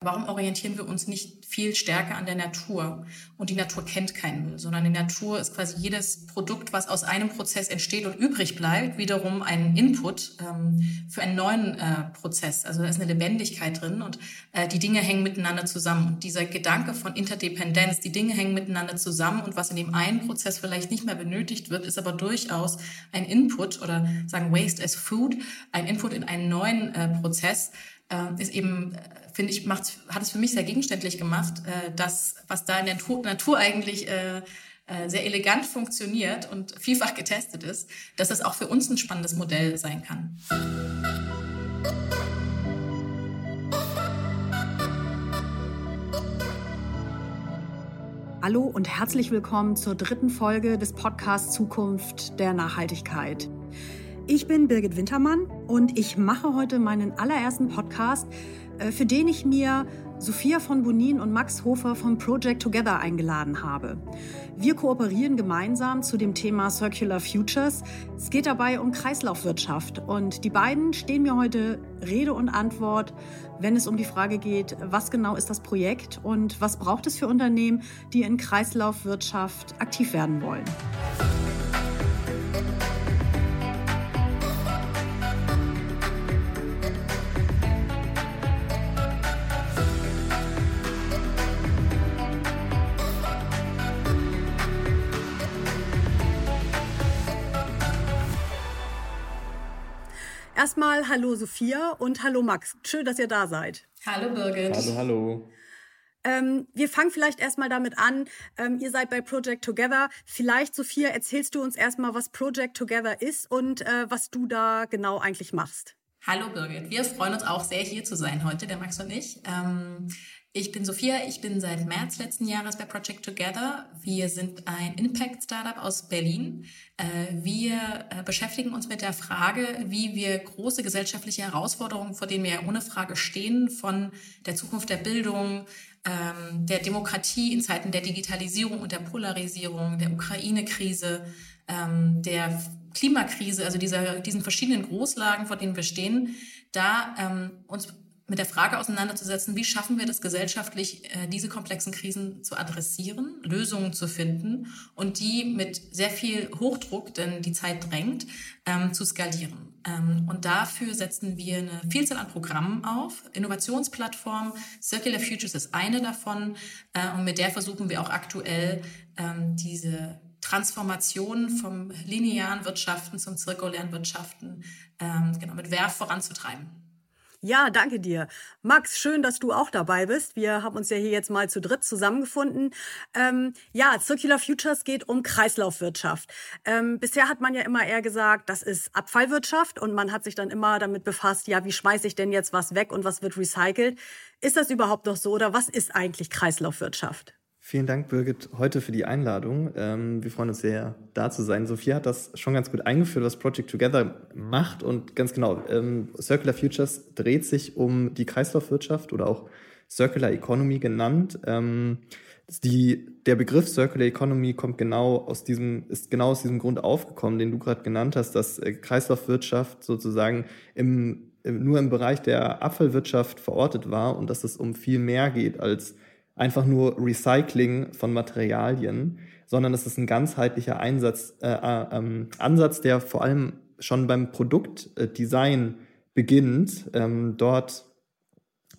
Warum orientieren wir uns nicht viel stärker an der Natur? Und die Natur kennt keinen Müll, sondern die Natur ist quasi jedes Produkt, was aus einem Prozess entsteht und übrig bleibt, wiederum ein Input ähm, für einen neuen äh, Prozess. Also da ist eine Lebendigkeit drin und äh, die Dinge hängen miteinander zusammen. Und dieser Gedanke von Interdependenz, die Dinge hängen miteinander zusammen und was in dem einen Prozess vielleicht nicht mehr benötigt wird, ist aber durchaus ein Input oder sagen Waste as Food, ein Input in einen neuen äh, Prozess, äh, ist eben, äh, finde ich, macht, hat es für mich sehr gegenständlich gemacht, äh, dass was da in der Natur, Natur eigentlich äh, äh, sehr elegant funktioniert und vielfach getestet ist, dass das auch für uns ein spannendes Modell sein kann. Hallo und herzlich willkommen zur dritten Folge des Podcasts Zukunft der Nachhaltigkeit. Ich bin Birgit Wintermann und ich mache heute meinen allerersten Podcast, äh, für den ich mir Sophia von Bonin und Max Hofer vom Project Together eingeladen habe. Wir kooperieren gemeinsam zu dem Thema Circular Futures. Es geht dabei um Kreislaufwirtschaft und die beiden stehen mir heute Rede und Antwort, wenn es um die Frage geht, was genau ist das Projekt und was braucht es für Unternehmen, die in Kreislaufwirtschaft aktiv werden wollen. Erstmal hallo Sophia und hallo Max. Schön, dass ihr da seid. Hallo Birgit. Hallo, hallo. Ähm, wir fangen vielleicht erstmal damit an. Ähm, ihr seid bei Project Together. Vielleicht, Sophia, erzählst du uns erstmal, was Project Together ist und äh, was du da genau eigentlich machst. Hallo Birgit. Wir freuen uns auch sehr, hier zu sein heute, der Max und ich. Ähm, ich bin Sophia, ich bin seit März letzten Jahres bei Project Together. Wir sind ein Impact-Startup aus Berlin. Äh, wir äh, beschäftigen uns mit der Frage, wie wir große gesellschaftliche Herausforderungen, vor denen wir ohne Frage stehen, von der Zukunft der Bildung, ähm, der Demokratie in Zeiten der Digitalisierung und der Polarisierung, der Ukraine-Krise, ähm, der Klimakrise, also dieser, diesen verschiedenen Großlagen, vor denen wir stehen, da ähm, uns mit der Frage auseinanderzusetzen, wie schaffen wir das gesellschaftlich, äh, diese komplexen Krisen zu adressieren, Lösungen zu finden und die mit sehr viel Hochdruck, denn die Zeit drängt, ähm, zu skalieren. Ähm, und dafür setzen wir eine Vielzahl an Programmen auf. Innovationsplattform, Circular Futures ist eine davon äh, und mit der versuchen wir auch aktuell ähm, diese Transformation vom linearen Wirtschaften zum zirkulären Wirtschaften ähm, genau, mit Werf voranzutreiben. Ja, danke dir. Max, schön, dass du auch dabei bist. Wir haben uns ja hier jetzt mal zu dritt zusammengefunden. Ähm, ja, Circular Futures geht um Kreislaufwirtschaft. Ähm, bisher hat man ja immer eher gesagt, das ist Abfallwirtschaft und man hat sich dann immer damit befasst, ja, wie schmeiße ich denn jetzt was weg und was wird recycelt? Ist das überhaupt noch so oder was ist eigentlich Kreislaufwirtschaft? Vielen Dank, Birgit, heute für die Einladung. Ähm, wir freuen uns sehr, da zu sein. Sophia hat das schon ganz gut eingeführt, was Project Together macht. Und ganz genau, ähm, Circular Futures dreht sich um die Kreislaufwirtschaft oder auch Circular Economy genannt. Ähm, die, der Begriff Circular Economy kommt genau aus diesem, ist genau aus diesem Grund aufgekommen, den du gerade genannt hast, dass äh, Kreislaufwirtschaft sozusagen im, nur im Bereich der Abfallwirtschaft verortet war und dass es um viel mehr geht als einfach nur Recycling von Materialien, sondern es ist ein ganzheitlicher Einsatz, äh, äh, ähm, Ansatz, der vor allem schon beim Produktdesign beginnt. Ähm, dort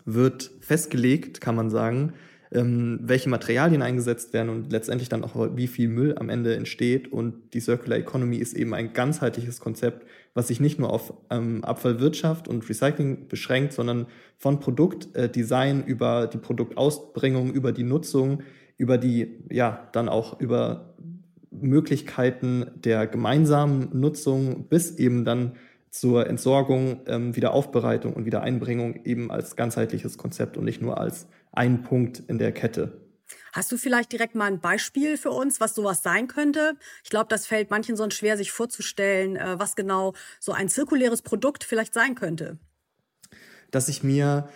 wird festgelegt, kann man sagen, ähm, welche Materialien eingesetzt werden und letztendlich dann auch, wie viel Müll am Ende entsteht. Und die Circular Economy ist eben ein ganzheitliches Konzept, was sich nicht nur auf ähm, Abfallwirtschaft und Recycling beschränkt, sondern von Produktdesign äh, über die Produktausbringung, über die Nutzung, über die, ja, dann auch über Möglichkeiten der gemeinsamen Nutzung bis eben dann zur Entsorgung, ähm, Wiederaufbereitung und Wiedereinbringung eben als ganzheitliches Konzept und nicht nur als ein Punkt in der Kette. Hast du vielleicht direkt mal ein Beispiel für uns, was sowas sein könnte? Ich glaube, das fällt manchen sonst schwer, sich vorzustellen, äh, was genau so ein zirkuläres Produkt vielleicht sein könnte. Dass ich mir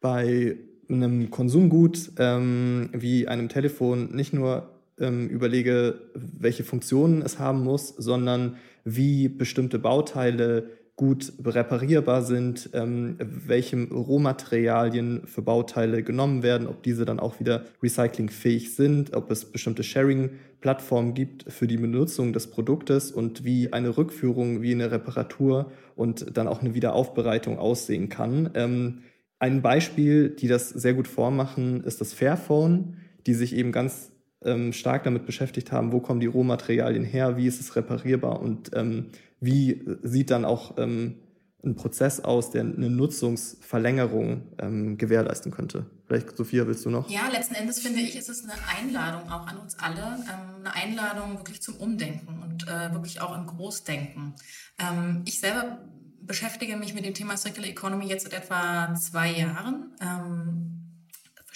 bei einem Konsumgut ähm, wie einem Telefon nicht nur ähm, überlege, welche Funktionen es haben muss, sondern wie bestimmte Bauteile gut reparierbar sind, ähm, welche Rohmaterialien für Bauteile genommen werden, ob diese dann auch wieder recyclingfähig sind, ob es bestimmte Sharing-Plattformen gibt für die Benutzung des Produktes und wie eine Rückführung, wie eine Reparatur und dann auch eine Wiederaufbereitung aussehen kann. Ähm, ein Beispiel, die das sehr gut vormachen, ist das Fairphone, die sich eben ganz ähm, stark damit beschäftigt haben, wo kommen die Rohmaterialien her, wie ist es reparierbar und ähm, wie sieht dann auch ähm, ein Prozess aus, der eine Nutzungsverlängerung ähm, gewährleisten könnte. Vielleicht, Sophia, willst du noch? Ja, letzten Endes finde ich, ist es eine Einladung auch an uns alle, ähm, eine Einladung wirklich zum Umdenken und äh, wirklich auch im Großdenken. Ähm, ich selber beschäftige mich mit dem Thema Circular Economy jetzt seit etwa zwei Jahren.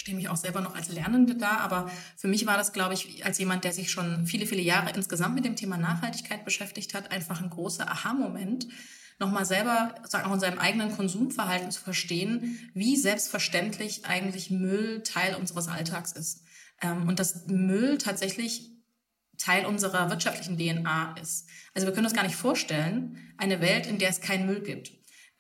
Verstehe mich auch selber noch als Lernende da, aber für mich war das, glaube ich, als jemand, der sich schon viele, viele Jahre insgesamt mit dem Thema Nachhaltigkeit beschäftigt hat, einfach ein großer Aha-Moment, nochmal selber, sagen auch in seinem eigenen Konsumverhalten zu verstehen, wie selbstverständlich eigentlich Müll Teil unseres Alltags ist. Ähm, und dass Müll tatsächlich Teil unserer wirtschaftlichen DNA ist. Also wir können uns gar nicht vorstellen, eine Welt, in der es keinen Müll gibt.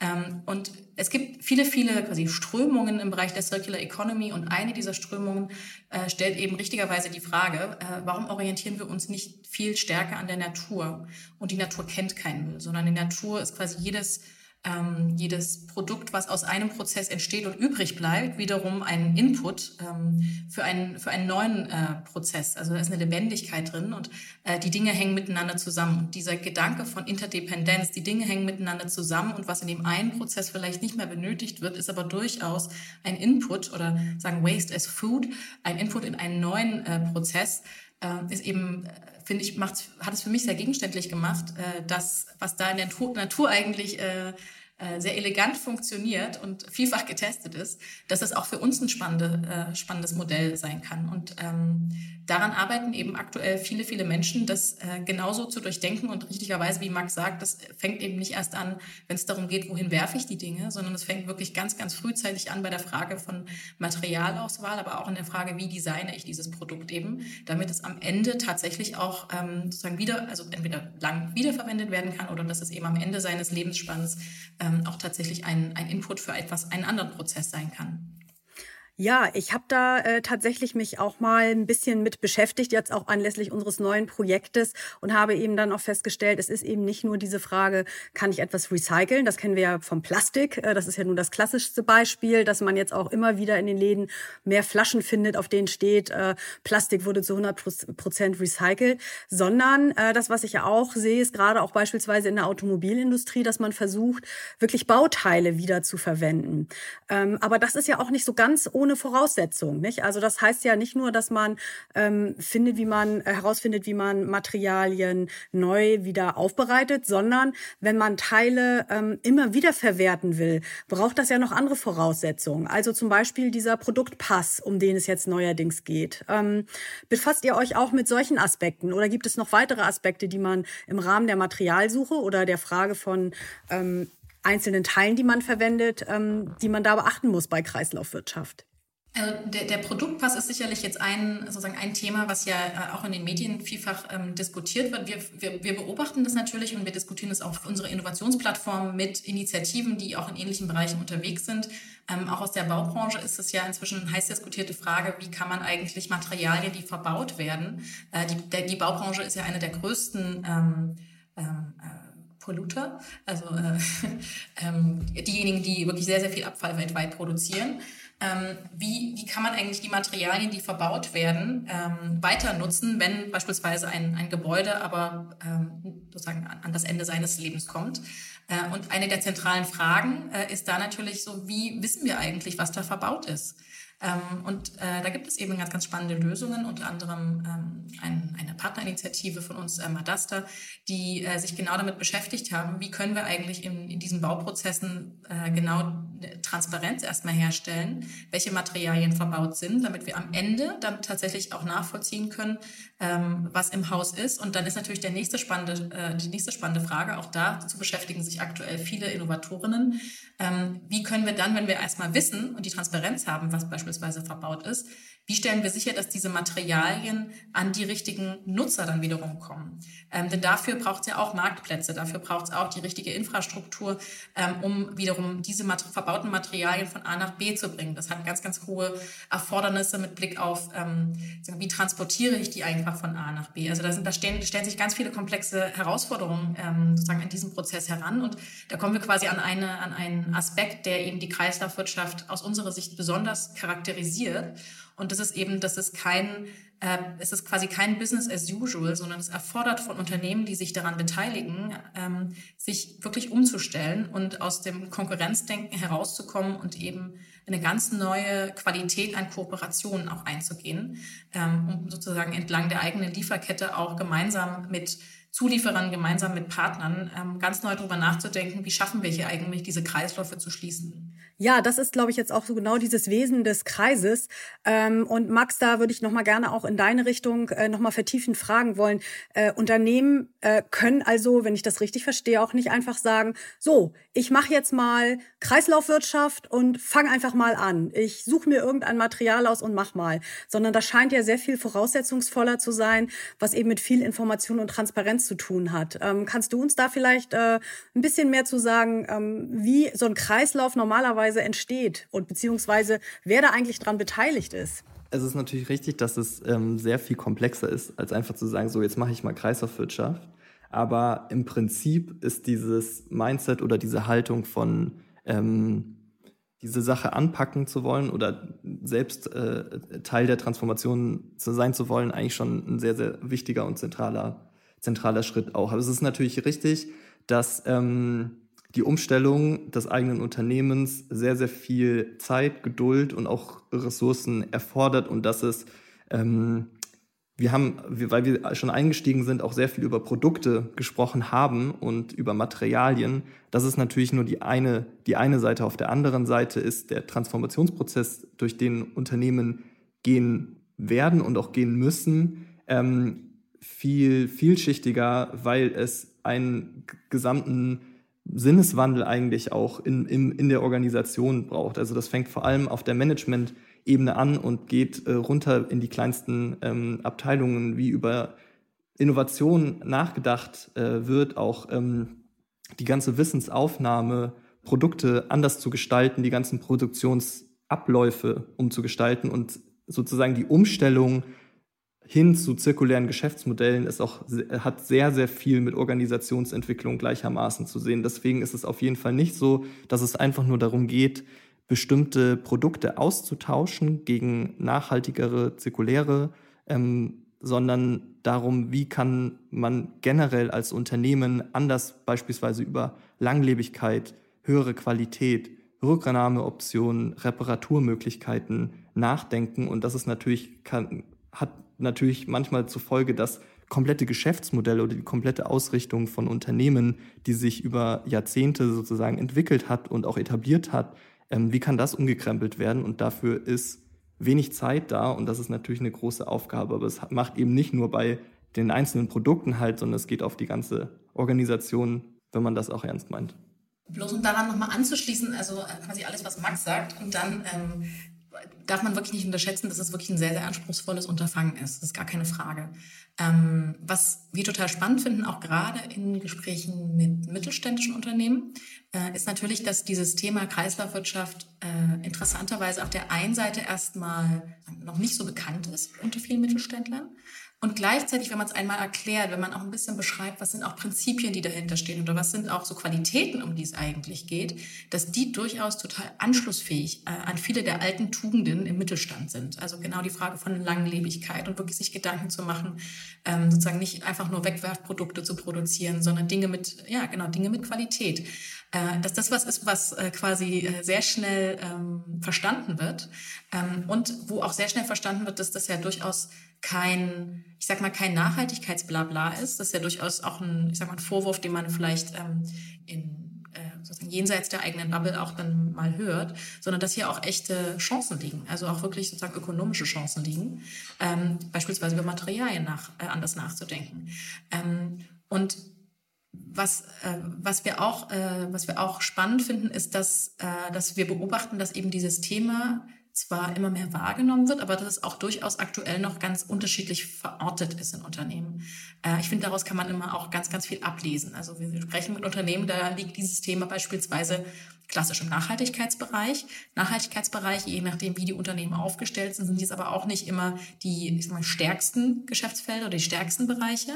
Ähm, und es gibt viele, viele quasi Strömungen im Bereich der Circular Economy und eine dieser Strömungen äh, stellt eben richtigerweise die Frage, äh, warum orientieren wir uns nicht viel stärker an der Natur? Und die Natur kennt keinen Müll, sondern die Natur ist quasi jedes ähm, jedes Produkt, was aus einem Prozess entsteht und übrig bleibt, wiederum ein Input ähm, für, einen, für einen neuen äh, Prozess. Also da ist eine Lebendigkeit drin und äh, die Dinge hängen miteinander zusammen. Und dieser Gedanke von Interdependenz, die Dinge hängen miteinander zusammen und was in dem einen Prozess vielleicht nicht mehr benötigt wird, ist aber durchaus ein Input oder sagen Waste as Food, ein Input in einen neuen äh, Prozess, äh, ist eben finde ich, macht, hat es für mich sehr gegenständlich gemacht, äh, das, was da in der Natur, eigentlich äh, sehr elegant funktioniert und vielfach getestet ist, dass es auch für uns ein spannende, äh, spannendes Modell sein kann. Und ähm, daran arbeiten eben aktuell viele, viele Menschen, das äh, genauso zu durchdenken. Und richtigerweise, wie Max sagt, das fängt eben nicht erst an, wenn es darum geht, wohin werfe ich die Dinge, sondern es fängt wirklich ganz, ganz frühzeitig an bei der Frage von Materialauswahl, aber auch in der Frage, wie designe ich dieses Produkt eben, damit es am Ende tatsächlich auch ähm, sozusagen wieder, also entweder lang wiederverwendet werden kann oder dass es eben am Ende seines Lebensspanns ähm, auch tatsächlich ein, ein Input für etwas, einen anderen Prozess sein kann. Ja, ich habe da äh, tatsächlich mich auch mal ein bisschen mit beschäftigt, jetzt auch anlässlich unseres neuen Projektes und habe eben dann auch festgestellt, es ist eben nicht nur diese Frage, kann ich etwas recyceln? Das kennen wir ja vom Plastik. Äh, das ist ja nun das klassischste Beispiel, dass man jetzt auch immer wieder in den Läden mehr Flaschen findet, auf denen steht, äh, Plastik wurde zu 100 Prozent recycelt, sondern äh, das, was ich ja auch sehe, ist gerade auch beispielsweise in der Automobilindustrie, dass man versucht, wirklich Bauteile wieder zu verwenden. Ähm, aber das ist ja auch nicht so ganz ohne Voraussetzung. Nicht? Also das heißt ja nicht nur, dass man ähm, findet, wie man äh, herausfindet, wie man Materialien neu wieder aufbereitet, sondern wenn man Teile ähm, immer wieder verwerten will, braucht das ja noch andere Voraussetzungen. Also zum Beispiel dieser Produktpass, um den es jetzt neuerdings geht. Ähm, befasst ihr euch auch mit solchen Aspekten oder gibt es noch weitere Aspekte, die man im Rahmen der Materialsuche oder der Frage von ähm, einzelnen Teilen, die man verwendet, ähm, die man da beachten muss bei Kreislaufwirtschaft? Also der, der Produktpass ist sicherlich jetzt ein, sozusagen ein Thema, was ja äh, auch in den Medien vielfach ähm, diskutiert wird. Wir, wir, wir beobachten das natürlich und wir diskutieren das auf unserer Innovationsplattform mit Initiativen, die auch in ähnlichen Bereichen unterwegs sind. Ähm, auch aus der Baubranche ist es ja inzwischen eine heiß diskutierte Frage, wie kann man eigentlich Materialien, die verbaut werden, äh, die, der, die Baubranche ist ja eine der größten ähm, ähm, äh, Polluter, also äh, ähm, diejenigen, die wirklich sehr, sehr viel Abfall weltweit produzieren ähm, wie, wie kann man eigentlich die Materialien, die verbaut werden, ähm, weiter nutzen, wenn beispielsweise ein, ein Gebäude aber ähm, sozusagen an, an das Ende seines Lebens kommt. Äh, und eine der zentralen Fragen äh, ist da natürlich so, wie wissen wir eigentlich, was da verbaut ist? Ähm, und äh, da gibt es eben ganz, ganz spannende Lösungen, unter anderem ähm, ein, eine Partnerinitiative von uns, äh, Madasta, die äh, sich genau damit beschäftigt haben, wie können wir eigentlich in, in diesen Bauprozessen genau Transparenz erstmal herstellen, welche Materialien verbaut sind, damit wir am Ende dann tatsächlich auch nachvollziehen können, ähm, was im Haus ist. Und dann ist natürlich der nächste spannende, die nächste spannende Frage, auch dazu beschäftigen sich aktuell viele Innovatorinnen, wie können wir dann, wenn wir erstmal wissen und die Transparenz haben, was beispielsweise beispielsweise verbaut ist, wie stellen wir sicher, dass diese Materialien an die richtigen Nutzer dann wiederum kommen? Ähm, denn dafür braucht es ja auch Marktplätze, dafür braucht es auch die richtige Infrastruktur, ähm, um wiederum diese mat verbauten Materialien von A nach B zu bringen. Das hat ganz, ganz hohe Erfordernisse mit Blick auf, ähm, wie transportiere ich die einfach von A nach B. Also da, sind, da stehen, stellen sich ganz viele komplexe Herausforderungen ähm, sozusagen in diesem Prozess heran. Und da kommen wir quasi an, eine, an einen Aspekt, der eben die Kreislaufwirtschaft aus unserer Sicht besonders charakterisiert. Und das ist eben, das ist kein, äh, es ist quasi kein Business as usual, sondern es erfordert von Unternehmen, die sich daran beteiligen, ähm, sich wirklich umzustellen und aus dem Konkurrenzdenken herauszukommen und eben eine ganz neue Qualität an Kooperationen auch einzugehen, ähm, um sozusagen entlang der eigenen Lieferkette auch gemeinsam mit Zulieferern, gemeinsam mit Partnern ähm, ganz neu darüber nachzudenken, wie schaffen wir hier eigentlich diese Kreisläufe zu schließen. Ja, das ist, glaube ich, jetzt auch so genau dieses Wesen des Kreises. Ähm, und Max, da würde ich noch mal gerne auch in deine Richtung äh, noch mal vertiefend fragen wollen. Äh, Unternehmen äh, können also, wenn ich das richtig verstehe, auch nicht einfach sagen, so, ich mache jetzt mal Kreislaufwirtschaft und fange einfach mal an. Ich suche mir irgendein Material aus und mach mal. Sondern das scheint ja sehr viel voraussetzungsvoller zu sein, was eben mit viel Information und Transparenz zu tun hat. Ähm, kannst du uns da vielleicht äh, ein bisschen mehr zu sagen, ähm, wie so ein Kreislauf normalerweise normalerweise entsteht und beziehungsweise wer da eigentlich dran beteiligt ist. Es ist natürlich richtig, dass es ähm, sehr viel komplexer ist, als einfach zu sagen, so jetzt mache ich mal Kreislaufwirtschaft. Aber im Prinzip ist dieses Mindset oder diese Haltung von ähm, diese Sache anpacken zu wollen oder selbst äh, Teil der Transformation zu sein zu wollen, eigentlich schon ein sehr, sehr wichtiger und zentraler, zentraler Schritt auch. Aber es ist natürlich richtig, dass ähm, die Umstellung des eigenen Unternehmens sehr, sehr viel Zeit, Geduld und auch Ressourcen erfordert und dass es, ähm, wir haben, weil wir schon eingestiegen sind, auch sehr viel über Produkte gesprochen haben und über Materialien. Das ist natürlich nur die eine, die eine Seite. Auf der anderen Seite ist der Transformationsprozess, durch den Unternehmen gehen werden und auch gehen müssen, ähm, viel vielschichtiger, weil es einen gesamten Sinneswandel eigentlich auch in, in, in der Organisation braucht. Also das fängt vor allem auf der Management-Ebene an und geht äh, runter in die kleinsten ähm, Abteilungen, wie über Innovation nachgedacht äh, wird, auch ähm, die ganze Wissensaufnahme, Produkte anders zu gestalten, die ganzen Produktionsabläufe umzugestalten und sozusagen die Umstellung hin zu zirkulären Geschäftsmodellen ist auch, hat sehr, sehr viel mit Organisationsentwicklung gleichermaßen zu sehen. Deswegen ist es auf jeden Fall nicht so, dass es einfach nur darum geht, bestimmte Produkte auszutauschen gegen nachhaltigere, zirkuläre, ähm, sondern darum, wie kann man generell als Unternehmen anders beispielsweise über Langlebigkeit, höhere Qualität, Rücknahmeoptionen, Reparaturmöglichkeiten nachdenken. Und das ist natürlich, kann, hat natürlich manchmal zur Folge, dass komplette Geschäftsmodelle oder die komplette Ausrichtung von Unternehmen, die sich über Jahrzehnte sozusagen entwickelt hat und auch etabliert hat, ähm, wie kann das umgekrempelt werden? Und dafür ist wenig Zeit da und das ist natürlich eine große Aufgabe. Aber es macht eben nicht nur bei den einzelnen Produkten halt, sondern es geht auf die ganze Organisation, wenn man das auch ernst meint. Bloß um daran nochmal anzuschließen, also quasi alles, was Max sagt, und dann ähm, darf man wirklich nicht unterschätzen, dass es wirklich ein sehr, sehr anspruchsvolles Unterfangen ist. Das ist gar keine Frage. Ähm, was wir total spannend finden, auch gerade in Gesprächen mit mittelständischen Unternehmen, äh, ist natürlich, dass dieses Thema Kreislaufwirtschaft äh, interessanterweise auf der einen Seite erstmal noch nicht so bekannt ist unter vielen Mittelständlern. Und gleichzeitig, wenn man es einmal erklärt, wenn man auch ein bisschen beschreibt, was sind auch Prinzipien, die dahinter stehen oder was sind auch so Qualitäten, um die es eigentlich geht, dass die durchaus total anschlussfähig äh, an viele der alten Tugenden im Mittelstand sind. Also genau die Frage von Langlebigkeit und wirklich sich Gedanken zu machen, ähm, sozusagen nicht einfach nur Wegwerfprodukte zu produzieren, sondern Dinge mit, ja genau, Dinge mit Qualität. Äh, dass das was ist, was äh, quasi äh, sehr schnell ähm, verstanden wird ähm, und wo auch sehr schnell verstanden wird, dass das ja durchaus kein, ich sag mal, kein Nachhaltigkeitsblabla ist. Das ist ja durchaus auch ein, ich sag mal, ein Vorwurf, den man vielleicht ähm, in, äh, sozusagen jenseits der eigenen Bubble auch dann mal hört, sondern dass hier auch echte Chancen liegen, also auch wirklich sozusagen ökonomische Chancen liegen, ähm, beispielsweise über Materialien nach, äh, anders nachzudenken. Ähm, und was, äh, was, wir auch, äh, was wir auch spannend finden, ist, dass, äh, dass wir beobachten, dass eben dieses Thema zwar immer mehr wahrgenommen wird, aber dass es auch durchaus aktuell noch ganz unterschiedlich verortet ist in Unternehmen. Äh, ich finde, daraus kann man immer auch ganz, ganz viel ablesen. Also wir sprechen mit Unternehmen, da liegt dieses Thema beispielsweise klassisch im Nachhaltigkeitsbereich. Nachhaltigkeitsbereich, je nachdem, wie die Unternehmen aufgestellt sind, sind dies aber auch nicht immer die ich sag mal, stärksten Geschäftsfelder oder die stärksten Bereiche.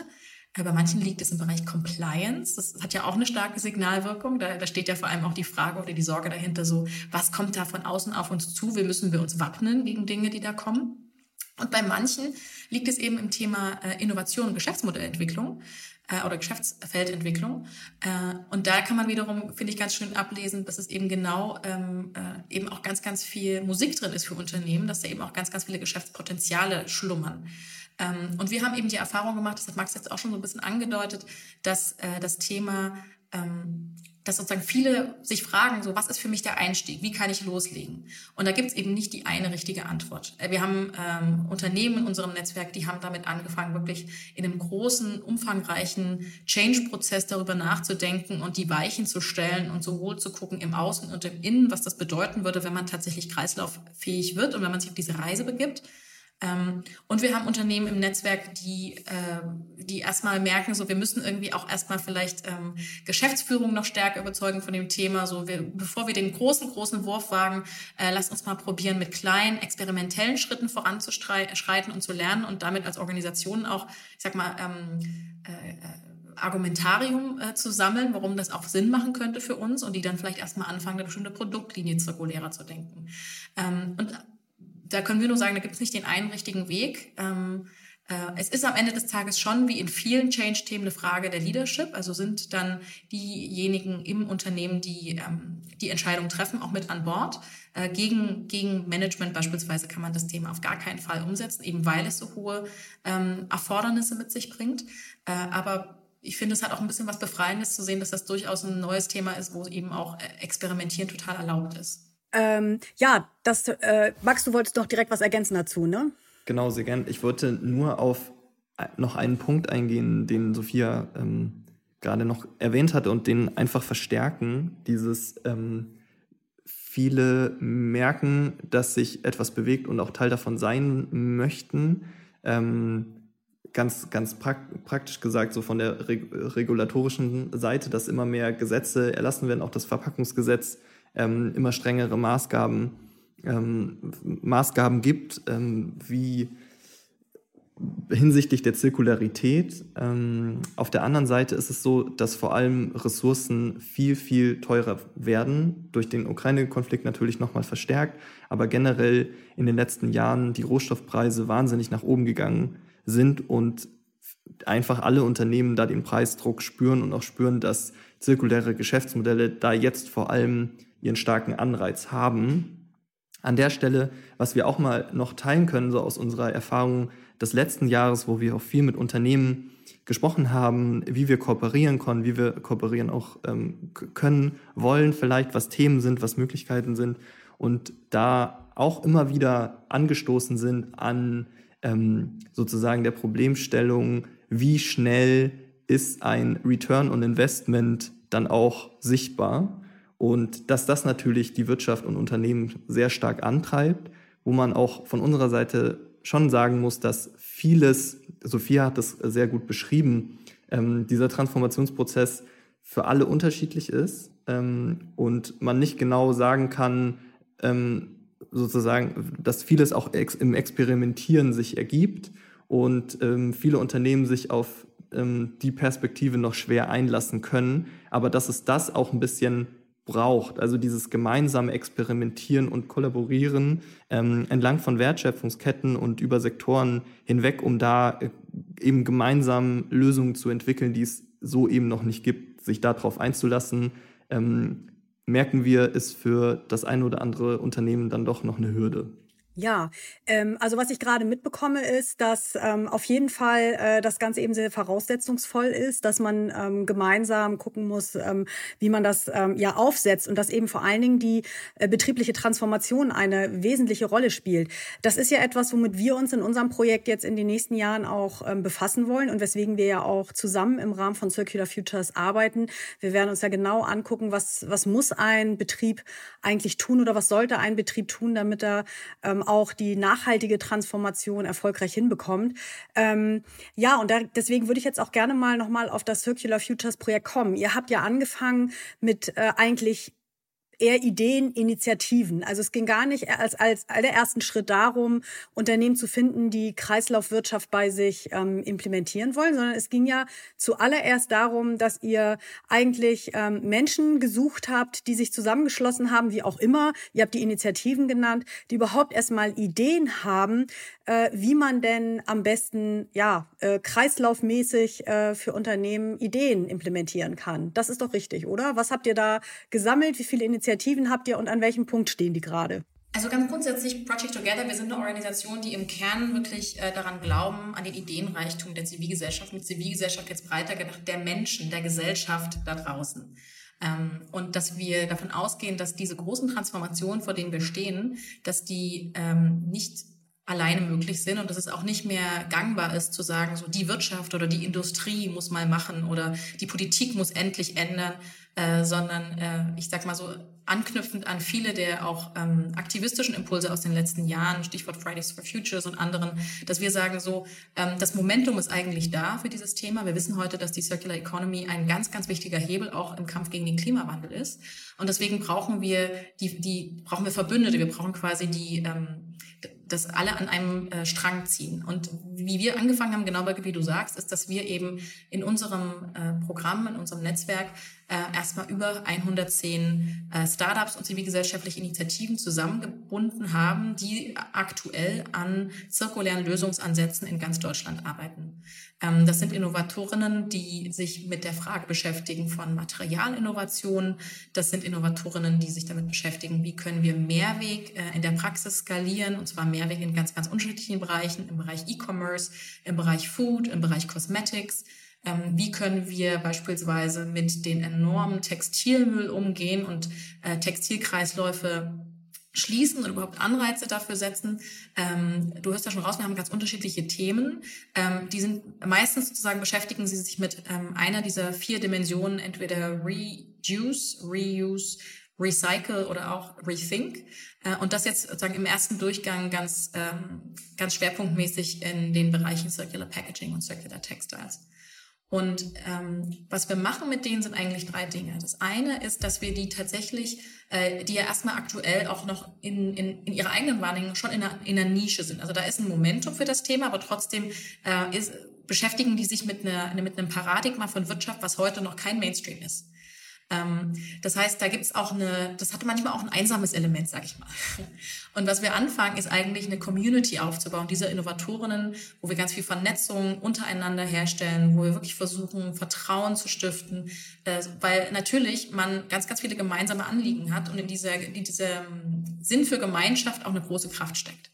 Bei manchen liegt es im Bereich Compliance. Das hat ja auch eine starke Signalwirkung. Da, da steht ja vor allem auch die Frage oder die Sorge dahinter so, was kommt da von außen auf uns zu? Wie müssen wir uns wappnen gegen Dinge, die da kommen? Und bei manchen liegt es eben im Thema äh, Innovation und Geschäftsmodellentwicklung äh, oder Geschäftsfeldentwicklung. Äh, und da kann man wiederum, finde ich, ganz schön ablesen, dass es eben genau ähm, äh, eben auch ganz, ganz viel Musik drin ist für Unternehmen, dass da eben auch ganz, ganz viele Geschäftspotenziale schlummern. Ähm, und wir haben eben die Erfahrung gemacht, das hat Max jetzt auch schon so ein bisschen angedeutet, dass äh, das Thema ähm, dass sozusagen viele sich fragen, so was ist für mich der Einstieg, wie kann ich loslegen? Und da gibt es eben nicht die eine richtige Antwort. Äh, wir haben ähm, Unternehmen in unserem Netzwerk, die haben damit angefangen, wirklich in einem großen, umfangreichen Change-Prozess darüber nachzudenken und die Weichen zu stellen und sowohl zu gucken im Außen und im Innen, was das bedeuten würde, wenn man tatsächlich kreislauffähig wird und wenn man sich auf diese Reise begibt. Ähm, und wir haben Unternehmen im Netzwerk, die, äh, die erstmal merken, so wir müssen irgendwie auch erstmal vielleicht ähm, Geschäftsführung noch stärker überzeugen von dem Thema. So wir, bevor wir den großen, großen Wurf wagen, äh, lasst uns mal probieren, mit kleinen, experimentellen Schritten voranzuschreiten und zu lernen und damit als Organisation auch, ich sag mal, ähm, äh, Argumentarium äh, zu sammeln, warum das auch Sinn machen könnte für uns und die dann vielleicht erstmal anfangen, eine bestimmte Produktlinie zirkulärer zu denken. Ähm, und da können wir nur sagen, da gibt es nicht den einen richtigen Weg. Ähm, äh, es ist am Ende des Tages schon wie in vielen Change-Themen eine Frage der Leadership. Also sind dann diejenigen im Unternehmen, die ähm, die Entscheidung treffen, auch mit an Bord. Äh, gegen, gegen Management beispielsweise kann man das Thema auf gar keinen Fall umsetzen, eben weil es so hohe ähm, Erfordernisse mit sich bringt. Äh, aber ich finde, es hat auch ein bisschen was Befreiendes zu sehen, dass das durchaus ein neues Thema ist, wo eben auch äh, Experimentieren total erlaubt ist. Ähm, ja, das, äh, Max, du wolltest doch direkt was ergänzen dazu, ne? Genau, sehr gern. Ich wollte nur auf noch einen Punkt eingehen, den Sophia ähm, gerade noch erwähnt hatte und den einfach verstärken. Dieses ähm, viele merken, dass sich etwas bewegt und auch Teil davon sein möchten. Ähm, ganz, ganz prak praktisch gesagt, so von der reg regulatorischen Seite, dass immer mehr Gesetze erlassen werden, auch das Verpackungsgesetz ähm, immer strengere Maßgaben, ähm, Maßgaben gibt, ähm, wie hinsichtlich der Zirkularität. Ähm, auf der anderen Seite ist es so, dass vor allem Ressourcen viel, viel teurer werden, durch den Ukraine-Konflikt natürlich nochmal verstärkt, aber generell in den letzten Jahren die Rohstoffpreise wahnsinnig nach oben gegangen sind und einfach alle Unternehmen da den Preisdruck spüren und auch spüren, dass zirkuläre Geschäftsmodelle da jetzt vor allem ihren starken Anreiz haben. An der Stelle, was wir auch mal noch teilen können, so aus unserer Erfahrung des letzten Jahres, wo wir auch viel mit Unternehmen gesprochen haben, wie wir kooperieren können, wie wir kooperieren auch ähm, können, wollen, vielleicht was Themen sind, was Möglichkeiten sind und da auch immer wieder angestoßen sind an ähm, sozusagen der Problemstellung, wie schnell ist ein Return on Investment dann auch sichtbar und dass das natürlich die Wirtschaft und Unternehmen sehr stark antreibt, wo man auch von unserer Seite schon sagen muss, dass vieles, Sophia hat das sehr gut beschrieben, ähm, dieser Transformationsprozess für alle unterschiedlich ist ähm, und man nicht genau sagen kann, ähm, sozusagen, dass vieles auch ex im Experimentieren sich ergibt und ähm, viele Unternehmen sich auf ähm, die Perspektive noch schwer einlassen können, aber dass es das auch ein bisschen braucht. Also dieses gemeinsame Experimentieren und Kollaborieren ähm, entlang von Wertschöpfungsketten und über Sektoren hinweg, um da äh, eben gemeinsam Lösungen zu entwickeln, die es so eben noch nicht gibt, sich darauf einzulassen, ähm, merken wir, ist für das ein oder andere Unternehmen dann doch noch eine Hürde. Ja, ähm, also was ich gerade mitbekomme, ist, dass ähm, auf jeden Fall äh, das Ganze eben sehr voraussetzungsvoll ist, dass man ähm, gemeinsam gucken muss, ähm, wie man das ähm, ja aufsetzt und dass eben vor allen Dingen die äh, betriebliche Transformation eine wesentliche Rolle spielt. Das ist ja etwas, womit wir uns in unserem Projekt jetzt in den nächsten Jahren auch ähm, befassen wollen und weswegen wir ja auch zusammen im Rahmen von Circular Futures arbeiten. Wir werden uns ja genau angucken, was, was muss ein Betrieb eigentlich tun oder was sollte ein Betrieb tun, damit er ähm, auch die nachhaltige Transformation erfolgreich hinbekommt. Ähm, ja, und da, deswegen würde ich jetzt auch gerne mal nochmal auf das Circular Futures Projekt kommen. Ihr habt ja angefangen mit äh, eigentlich eher Ideen, Initiativen. Also es ging gar nicht als, als allerersten Schritt darum, Unternehmen zu finden, die Kreislaufwirtschaft bei sich ähm, implementieren wollen, sondern es ging ja zuallererst darum, dass ihr eigentlich ähm, Menschen gesucht habt, die sich zusammengeschlossen haben, wie auch immer. Ihr habt die Initiativen genannt, die überhaupt erstmal Ideen haben, äh, wie man denn am besten ja äh, kreislaufmäßig äh, für Unternehmen Ideen implementieren kann. Das ist doch richtig, oder? Was habt ihr da gesammelt? Wie viele Initiativen habt ihr und an welchem Punkt stehen die gerade? Also ganz grundsätzlich Project Together, wir sind eine Organisation, die im Kern wirklich äh, daran glauben, an den Ideenreichtum der Zivilgesellschaft, mit Zivilgesellschaft jetzt breiter gedacht, der Menschen, der Gesellschaft da draußen. Ähm, und dass wir davon ausgehen, dass diese großen Transformationen, vor denen wir stehen, dass die ähm, nicht alleine möglich sind und dass es auch nicht mehr gangbar ist zu sagen, so die Wirtschaft oder die Industrie muss mal machen oder die Politik muss endlich ändern, äh, sondern äh, ich sag mal so anknüpfend an viele der auch ähm, aktivistischen Impulse aus den letzten Jahren, Stichwort Fridays for Futures und anderen, dass wir sagen so, ähm, das Momentum ist eigentlich da für dieses Thema. Wir wissen heute, dass die Circular Economy ein ganz, ganz wichtiger Hebel auch im Kampf gegen den Klimawandel ist. Und deswegen brauchen wir die, die brauchen wir Verbündete, wir brauchen quasi die ähm, dass alle an einem äh, Strang ziehen. Und wie wir angefangen haben, genau wie du sagst, ist, dass wir eben in unserem äh, Programm, in unserem Netzwerk äh, erstmal über 110 äh, Startups und zivilgesellschaftliche Initiativen zusammengebunden haben, die aktuell an zirkulären Lösungsansätzen in ganz Deutschland arbeiten. Ähm, das sind Innovatorinnen, die sich mit der Frage beschäftigen von Materialinnovationen. Das sind Innovatorinnen, die sich damit beschäftigen, wie können wir Mehrweg äh, in der Praxis skalieren, und zwar Mehrweg in ganz, ganz unterschiedlichen Bereichen, im Bereich E-Commerce, im Bereich Food, im Bereich Cosmetics. Ähm, wie können wir beispielsweise mit den enormen Textilmüll umgehen und äh, Textilkreisläufe schließen und überhaupt Anreize dafür setzen. Ähm, du hörst ja schon raus, wir haben ganz unterschiedliche Themen. Ähm, die sind meistens sozusagen beschäftigen sie sich mit ähm, einer dieser vier Dimensionen, entweder Reduce, Reuse, Recycle oder auch Rethink. Äh, und das jetzt sozusagen im ersten Durchgang ganz, ähm, ganz schwerpunktmäßig in den Bereichen Circular Packaging und Circular Textiles. Und ähm, was wir machen mit denen sind eigentlich drei Dinge. Das eine ist, dass wir die tatsächlich, äh, die ja erstmal aktuell auch noch in, in, in ihrer eigenen Wahrnehmung schon in einer, in einer Nische sind. Also da ist ein Momentum für das Thema, aber trotzdem äh, ist, beschäftigen die sich mit, einer, mit einem Paradigma von Wirtschaft, was heute noch kein Mainstream ist. Ähm, das heißt, da gibt's auch eine, das hat manchmal auch ein einsames Element, sag ich mal. Und was wir anfangen, ist eigentlich eine Community aufzubauen, dieser Innovatorinnen, wo wir ganz viel Vernetzung untereinander herstellen, wo wir wirklich versuchen, Vertrauen zu stiften, äh, weil natürlich man ganz, ganz viele gemeinsame Anliegen hat und in dieser, in diesem Sinn für Gemeinschaft auch eine große Kraft steckt.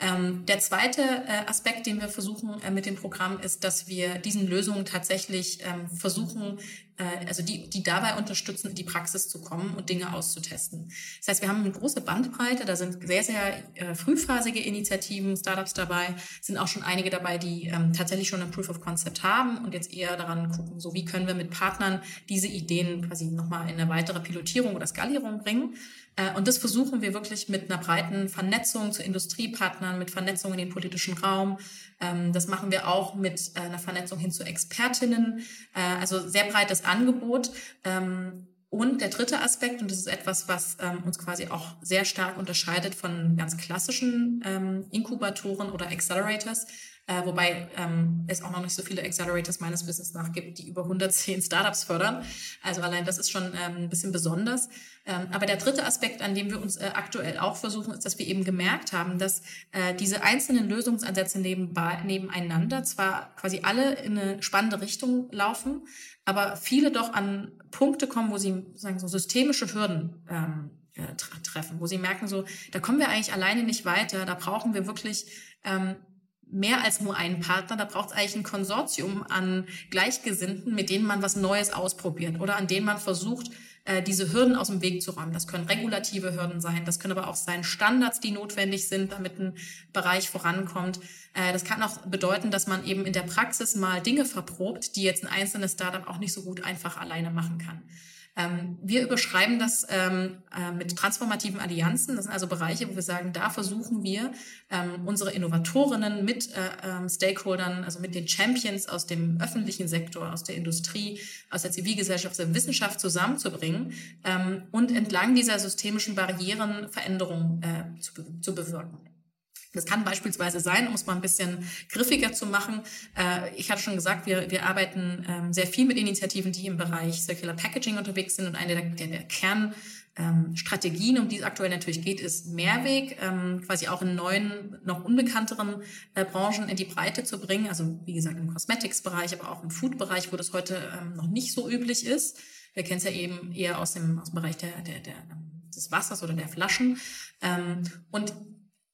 Ähm, der zweite äh, Aspekt, den wir versuchen äh, mit dem Programm, ist, dass wir diesen Lösungen tatsächlich ähm, versuchen, äh, also die, die dabei unterstützen, in die Praxis zu kommen und Dinge auszutesten. Das heißt, wir haben eine große Bandbreite, da sind sehr, sehr äh, frühphasige Initiativen, Startups dabei, sind auch schon einige dabei, die ähm, tatsächlich schon ein Proof of Concept haben und jetzt eher daran gucken, so wie können wir mit Partnern diese Ideen quasi nochmal in eine weitere Pilotierung oder Skalierung bringen. Äh, und das versuchen wir wirklich mit einer breiten Vernetzung zu Industriepartnern, mit Vernetzung in den politischen Raum. Ähm, das machen wir auch mit äh, einer Vernetzung hin zu Expertinnen. Äh, also sehr breites Angebot. Ähm, und der dritte Aspekt, und das ist etwas, was ähm, uns quasi auch sehr stark unterscheidet von ganz klassischen Inkubatoren oder Accelerators, äh, wobei ähm, es auch noch nicht so viele Accelerators meines Wissens nach gibt, die über 110 Startups fördern. Also allein das ist schon ähm, ein bisschen besonders. Ähm, aber der dritte Aspekt, an dem wir uns äh, aktuell auch versuchen, ist, dass wir eben gemerkt haben, dass äh, diese einzelnen Lösungsansätze nebenbei, nebeneinander zwar quasi alle in eine spannende Richtung laufen, aber viele doch an Punkte kommen, wo sie sagen so systemische Hürden ähm, äh, treffen, wo sie merken, so, da kommen wir eigentlich alleine nicht weiter, da brauchen wir wirklich ähm, mehr als nur einen Partner, da braucht es eigentlich ein Konsortium an Gleichgesinnten, mit denen man was Neues ausprobiert oder an denen man versucht, äh, diese Hürden aus dem Weg zu räumen. Das können regulative Hürden sein, das können aber auch sein Standards, die notwendig sind, damit ein Bereich vorankommt. Äh, das kann auch bedeuten, dass man eben in der Praxis mal Dinge verprobt, die jetzt ein einzelnes Startup auch nicht so gut einfach alleine machen kann. Ähm, wir überschreiben das ähm, äh, mit transformativen Allianzen. Das sind also Bereiche, wo wir sagen, da versuchen wir, ähm, unsere Innovatorinnen mit äh, Stakeholdern, also mit den Champions aus dem öffentlichen Sektor, aus der Industrie, aus der Zivilgesellschaft, aus der Wissenschaft zusammenzubringen und entlang dieser systemischen Barrieren Veränderungen äh, zu bewirken. Das kann beispielsweise sein, um es mal ein bisschen griffiger zu machen. Äh, ich hatte schon gesagt, wir, wir arbeiten ähm, sehr viel mit Initiativen, die im Bereich Circular Packaging unterwegs sind. Und eine der, der, Kernstrategien, ähm, um die es aktuell natürlich geht, ist Mehrweg, ähm, quasi auch in neuen, noch unbekannteren äh, Branchen in die Breite zu bringen. Also wie gesagt im Cosmetics-Bereich, aber auch im Food-Bereich, wo das heute noch nicht so üblich ist. Wir kennen es ja eben eher aus dem, aus dem Bereich der, der, der, des Wassers oder der Flaschen. und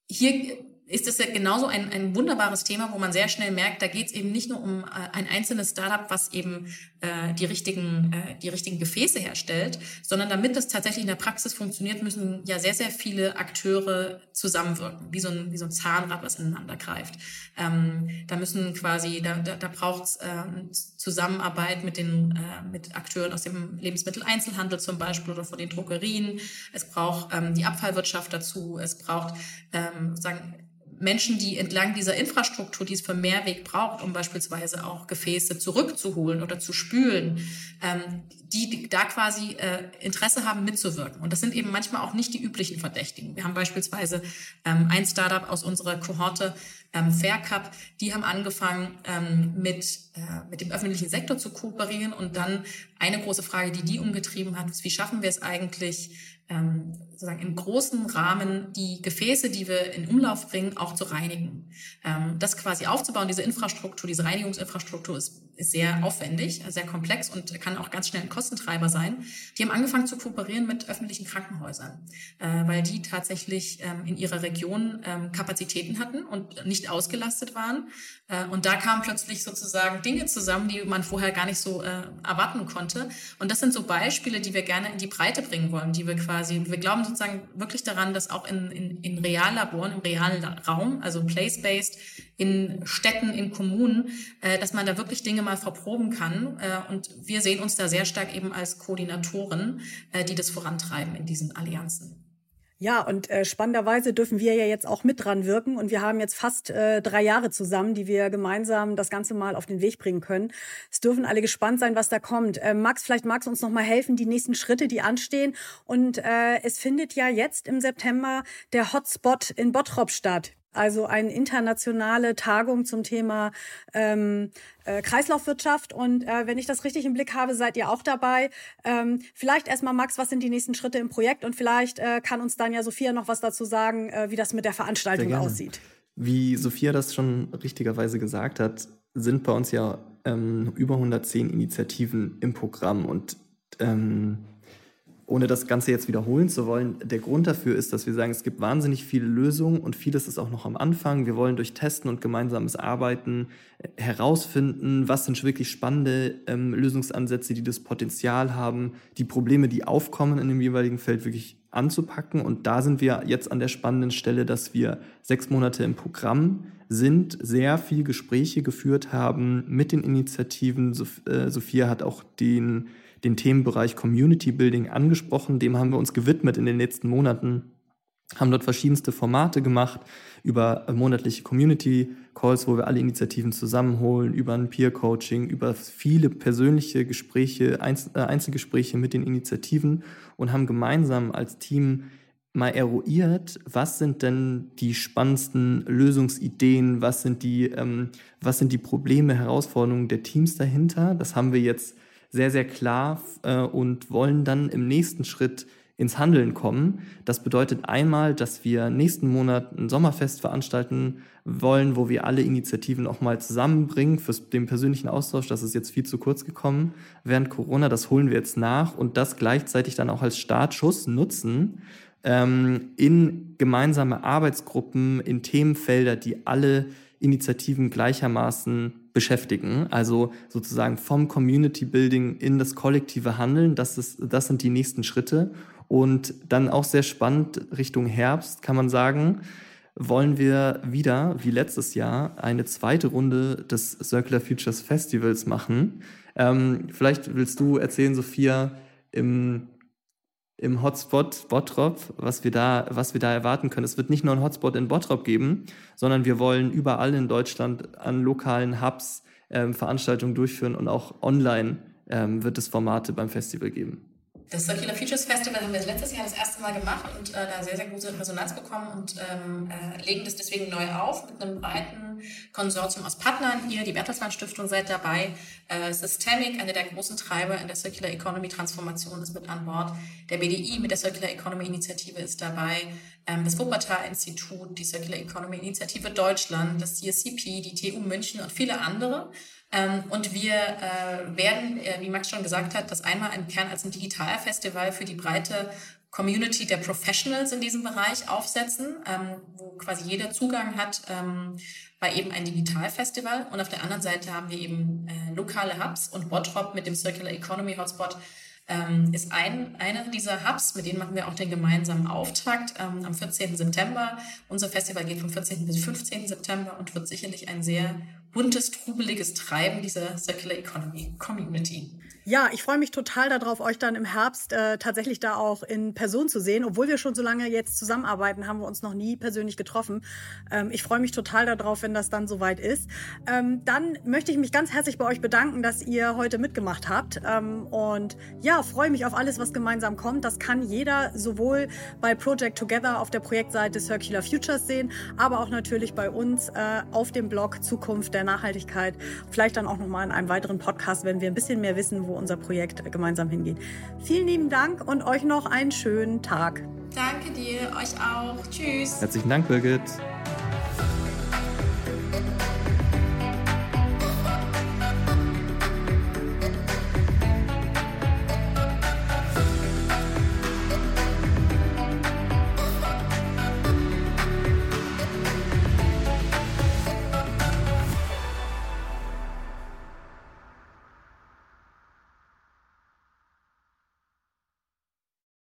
hier ist es ja genauso ein, ein wunderbares Thema, wo man sehr schnell merkt, da geht es eben nicht nur um äh, ein einzelnes Startup, was eben äh, die, richtigen, äh, die richtigen Gefäße herstellt, sondern damit das tatsächlich in der Praxis funktioniert, müssen ja sehr, sehr viele Akteure zusammenwirken, wie so ein, wie so ein Zahnrad, was ineinander greift. Ähm, da müssen quasi, da, da, da braucht es äh, Zusammenarbeit mit den äh, mit Akteuren aus dem Lebensmitteleinzelhandel zum Beispiel oder von den Drogerien. Es braucht ähm, die Abfallwirtschaft dazu. Es braucht ähm, sagen Menschen, die entlang dieser Infrastruktur, die es für Mehrweg braucht, um beispielsweise auch Gefäße zurückzuholen oder zu spülen, ähm, die da quasi äh, Interesse haben, mitzuwirken. Und das sind eben manchmal auch nicht die üblichen Verdächtigen. Wir haben beispielsweise ähm, ein Startup aus unserer Kohorte, ähm, Faircup, die haben angefangen, ähm, mit, äh, mit dem öffentlichen Sektor zu kooperieren. Und dann eine große Frage, die die umgetrieben hat, ist, wie schaffen wir es eigentlich, ähm, sozusagen im großen Rahmen die Gefäße, die wir in Umlauf bringen, auch zu reinigen. Ähm, das quasi aufzubauen, diese Infrastruktur, diese Reinigungsinfrastruktur ist, ist sehr aufwendig, sehr komplex und kann auch ganz schnell ein Kostentreiber sein. Die haben angefangen zu kooperieren mit öffentlichen Krankenhäusern, äh, weil die tatsächlich ähm, in ihrer Region ähm, Kapazitäten hatten und nicht ausgelastet waren. Äh, und da kamen plötzlich sozusagen Dinge zusammen, die man vorher gar nicht so äh, erwarten konnte. Und das sind so Beispiele, die wir gerne in die Breite bringen wollen, die wir quasi, wir glauben sozusagen wirklich daran, dass auch in, in, in Reallaboren, im realen Raum, also place-based, in Städten, in Kommunen, äh, dass man da wirklich Dinge mal verproben kann. Äh, und wir sehen uns da sehr stark eben als Koordinatoren, äh, die das vorantreiben in diesen Allianzen. Ja, und äh, spannenderweise dürfen wir ja jetzt auch mit dran wirken und wir haben jetzt fast äh, drei Jahre zusammen, die wir gemeinsam das Ganze mal auf den Weg bringen können. Es dürfen alle gespannt sein, was da kommt. Äh, Max, vielleicht magst du uns noch mal helfen, die nächsten Schritte, die anstehen. Und äh, es findet ja jetzt im September der Hotspot in Bottrop statt also eine internationale Tagung zum Thema ähm, äh, Kreislaufwirtschaft. Und äh, wenn ich das richtig im Blick habe, seid ihr auch dabei. Ähm, vielleicht erstmal, Max, was sind die nächsten Schritte im Projekt? Und vielleicht äh, kann uns dann ja Sophia noch was dazu sagen, äh, wie das mit der Veranstaltung aussieht. Wie Sophia das schon richtigerweise gesagt hat, sind bei uns ja ähm, über 110 Initiativen im Programm und ähm, ohne das Ganze jetzt wiederholen zu wollen, der Grund dafür ist, dass wir sagen, es gibt wahnsinnig viele Lösungen und vieles ist auch noch am Anfang. Wir wollen durch Testen und gemeinsames Arbeiten äh, herausfinden, was sind wirklich spannende ähm, Lösungsansätze, die das Potenzial haben, die Probleme, die aufkommen in dem jeweiligen Feld wirklich anzupacken. Und da sind wir jetzt an der spannenden Stelle, dass wir sechs Monate im Programm sind, sehr viel Gespräche geführt haben mit den Initiativen. Äh, Sophia hat auch den den Themenbereich Community Building angesprochen. Dem haben wir uns gewidmet in den letzten Monaten, haben dort verschiedenste Formate gemacht über monatliche Community Calls, wo wir alle Initiativen zusammenholen, über ein Peer Coaching, über viele persönliche Gespräche, äh, Einzelgespräche mit den Initiativen und haben gemeinsam als Team mal eruiert, was sind denn die spannendsten Lösungsideen, was sind die, ähm, was sind die Probleme, Herausforderungen der Teams dahinter. Das haben wir jetzt sehr, sehr klar äh, und wollen dann im nächsten Schritt ins Handeln kommen. Das bedeutet einmal, dass wir nächsten Monat ein Sommerfest veranstalten wollen, wo wir alle Initiativen auch mal zusammenbringen für den persönlichen Austausch. Das ist jetzt viel zu kurz gekommen während Corona. Das holen wir jetzt nach und das gleichzeitig dann auch als Startschuss nutzen ähm, in gemeinsame Arbeitsgruppen, in Themenfelder, die alle Initiativen gleichermaßen beschäftigen. Also sozusagen vom Community Building in das kollektive Handeln. Das, ist, das sind die nächsten Schritte. Und dann auch sehr spannend Richtung Herbst kann man sagen, wollen wir wieder, wie letztes Jahr, eine zweite Runde des Circular Futures Festivals machen. Ähm, vielleicht willst du erzählen, Sophia, im, im Hotspot Bottrop, was wir, da, was wir da erwarten können. Es wird nicht nur einen Hotspot in Bottrop geben, sondern wir wollen überall in Deutschland an lokalen Hubs ähm, Veranstaltungen durchführen und auch online ähm, wird es Formate beim Festival geben. Das Circular Futures Festival haben wir letztes Jahr das erste Mal gemacht und äh, da sehr, sehr gute Resonanz bekommen und ähm, äh, legen das deswegen neu auf mit einem breiten Konsortium aus Partnern. Ihr, die Bertelsmann Stiftung, seid dabei. Äh, Systemic, eine der großen Treiber in der Circular Economy Transformation, ist mit an Bord. Der BDI mit der Circular Economy Initiative ist dabei. Ähm, das Wuppertal Institut, die Circular Economy Initiative Deutschland, das CSCP, die TU München und viele andere. Ähm, und wir äh, werden, äh, wie Max schon gesagt hat, das einmal im Kern als ein Digitalfestival für die breite Community der Professionals in diesem Bereich aufsetzen, ähm, wo quasi jeder Zugang hat ähm, bei eben ein Digitalfestival. Und auf der anderen Seite haben wir eben äh, lokale Hubs und Bottrop mit dem Circular Economy Hotspot ähm, ist ein, einer dieser Hubs, mit denen machen wir auch den gemeinsamen Auftakt ähm, am 14. September. Unser Festival geht vom 14. bis 15. September und wird sicherlich ein sehr buntes, trubeliges Treiben dieser Circular Economy Community. Ja, ich freue mich total darauf, euch dann im Herbst äh, tatsächlich da auch in Person zu sehen. Obwohl wir schon so lange jetzt zusammenarbeiten, haben wir uns noch nie persönlich getroffen. Ähm, ich freue mich total darauf, wenn das dann soweit ist. Ähm, dann möchte ich mich ganz herzlich bei euch bedanken, dass ihr heute mitgemacht habt. Ähm, und ja, freue mich auf alles, was gemeinsam kommt. Das kann jeder sowohl bei Project Together auf der Projektseite Circular Futures sehen, aber auch natürlich bei uns äh, auf dem Blog Zukunft der Nachhaltigkeit. Vielleicht dann auch nochmal in einem weiteren Podcast, wenn wir ein bisschen mehr wissen, wo unser Projekt gemeinsam hingeht. Vielen lieben Dank und euch noch einen schönen Tag. Danke dir, euch auch. Tschüss. Herzlichen Dank, Birgit.